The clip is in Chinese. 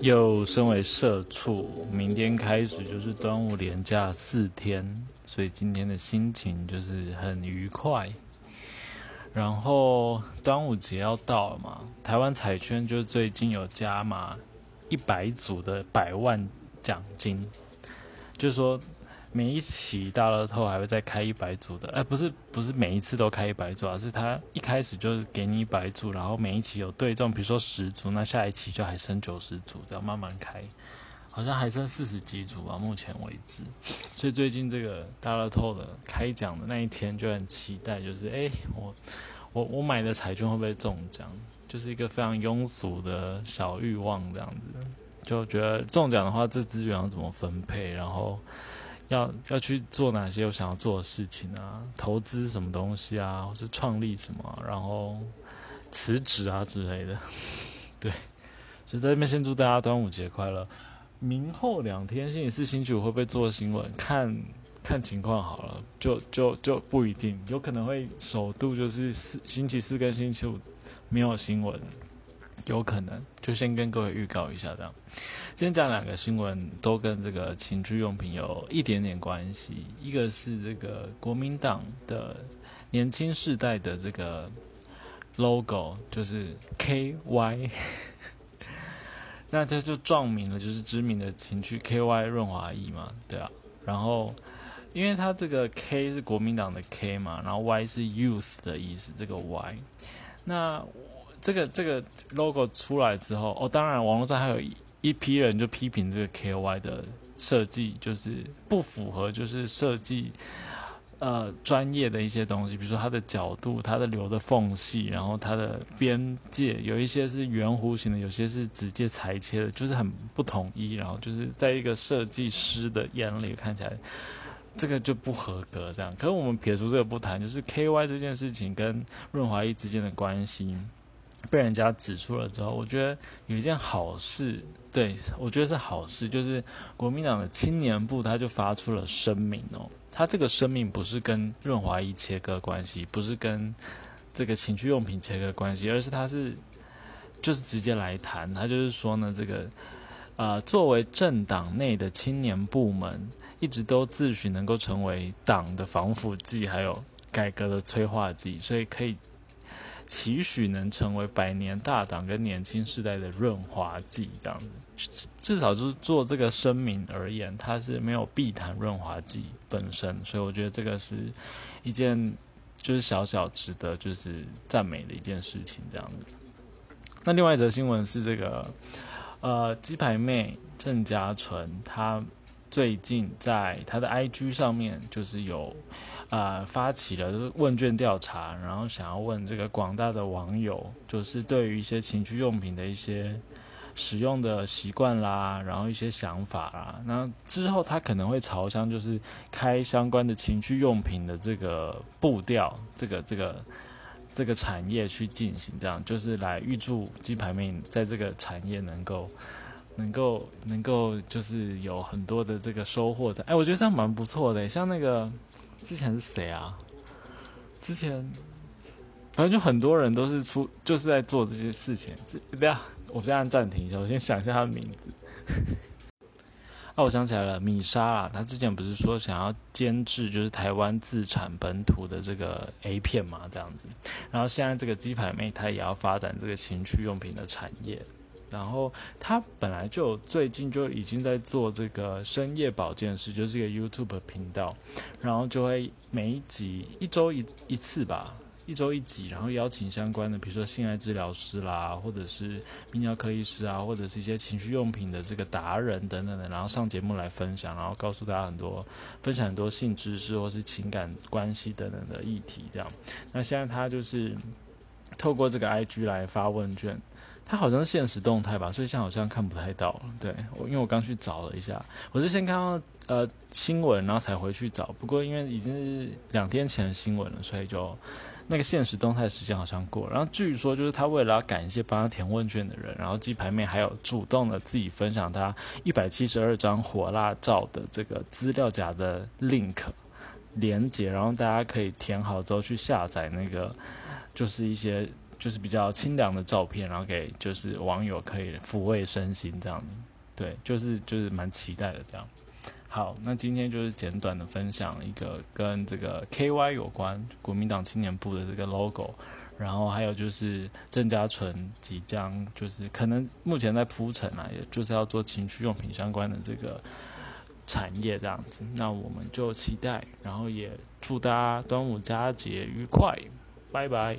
又身为社畜，明天开始就是端午连假四天，所以今天的心情就是很愉快。然后端午节要到了嘛，台湾彩券就最近有加码一百组的百万奖金，就是说。每一期大乐透还会再开一百组的，哎，不是不是每一次都开一百组而，是他一开始就是给你一百组，然后每一期有对中，比如说十组，那下一期就还剩九十组，这样慢慢开，好像还剩四十几组吧，目前为止。所以最近这个大乐透的开奖的那一天就很期待，就是哎，我我我买的彩券会不会中奖？就是一个非常庸俗的小欲望，这样子，就觉得中奖的话，这资源要怎么分配，然后。要要去做哪些我想要做的事情啊？投资什么东西啊？或是创立什么？然后辞职啊之类的。对，就在这边先祝大家端午节快乐。明后两天星期四、星期五会不会做新闻？看看情况好了，就就就不一定，有可能会首度就是四星期四跟星期五没有新闻。有可能，就先跟各位预告一下，这样。今天讲两个新闻，都跟这个情趣用品有一点点关系。一个是这个国民党的年轻世代的这个 logo，就是 KY，那这就撞名了，就是知名的情趣 KY 润滑液嘛，对啊。然后，因为它这个 K 是国民党的 K 嘛，然后 Y 是 youth 的意思，这个 Y，那。这个这个 logo 出来之后，哦，当然网络上还有一一批人就批评这个 KY 的设计，就是不符合就是设计呃专业的一些东西，比如说它的角度、它的留的缝隙，然后它的边界，有一些是圆弧形的，有些是直接裁切的，就是很不统一。然后就是在一个设计师的眼里看起来，这个就不合格。这样，可是我们撇除这个不谈，就是 KY 这件事情跟润滑液之间的关系。被人家指出了之后，我觉得有一件好事，对我觉得是好事，就是国民党的青年部他就发出了声明哦，他这个声明不是跟润滑液切割关系，不是跟这个情趣用品切割关系，而是他是就是直接来谈，他就是说呢，这个啊，作为政党内的青年部门，一直都自诩能够成为党的防腐剂，还有改革的催化剂，所以可以。期许能成为百年大党跟年轻世代的润滑剂，这样子，至少就是做这个声明而言，它是没有避谈润滑剂本身，所以我觉得这个是一件就是小小值得就是赞美的一件事情，这样子。那另外一则新闻是这个，呃，鸡排妹郑嘉纯，她最近在他的 IG 上面就是有。啊，发起了问卷调查，然后想要问这个广大的网友，就是对于一些情趣用品的一些使用的习惯啦，然后一些想法啦。那之后他可能会朝向就是开相关的情趣用品的这个步调，这个这个这个产业去进行，这样就是来预祝鸡排妹在这个产业能够能够能够就是有很多的这个收获的。哎，我觉得这样蛮不错的，像那个。之前是谁啊？之前反正就很多人都是出就是在做这些事情。这等下，我先按暂停一下，我先想一下他的名字。啊，我想起来了，米莎啊，他之前不是说想要监制就是台湾自产本土的这个 A 片嘛，这样子。然后现在这个鸡排妹，她也要发展这个情趣用品的产业。然后他本来就最近就已经在做这个深夜保健室，就是一个 YouTube 频道，然后就会每一集一周一一次吧，一周一集，然后邀请相关的，比如说性爱治疗师啦，或者是泌尿科医师啊，或者是一些情绪用品的这个达人等等的，然后上节目来分享，然后告诉大家很多分享很多性知识或是情感关系等等的议题，这样。那现在他就是透过这个 IG 来发问卷。它好像是现实动态吧，所以现在好像看不太到了。对我，因为我刚去找了一下，我是先看到呃新闻，然后才回去找。不过因为已经是两天前的新闻了，所以就那个现实动态时间好像过。然后据说就是他为了要感谢帮他填问卷的人，然后鸡排妹还有主动的自己分享他一百七十二张火辣照的这个资料夹的 link 连接，然后大家可以填好之后去下载那个，就是一些。就是比较清凉的照片，然后给就是网友可以抚慰身心这样。对，就是就是蛮期待的这样。好，那今天就是简短的分享一个跟这个 KY 有关国民党青年部的这个 logo，然后还有就是郑家纯即将就是可能目前在铺陈啊，也就是要做情趣用品相关的这个产业这样子。那我们就期待，然后也祝大家端午佳节愉快，拜拜。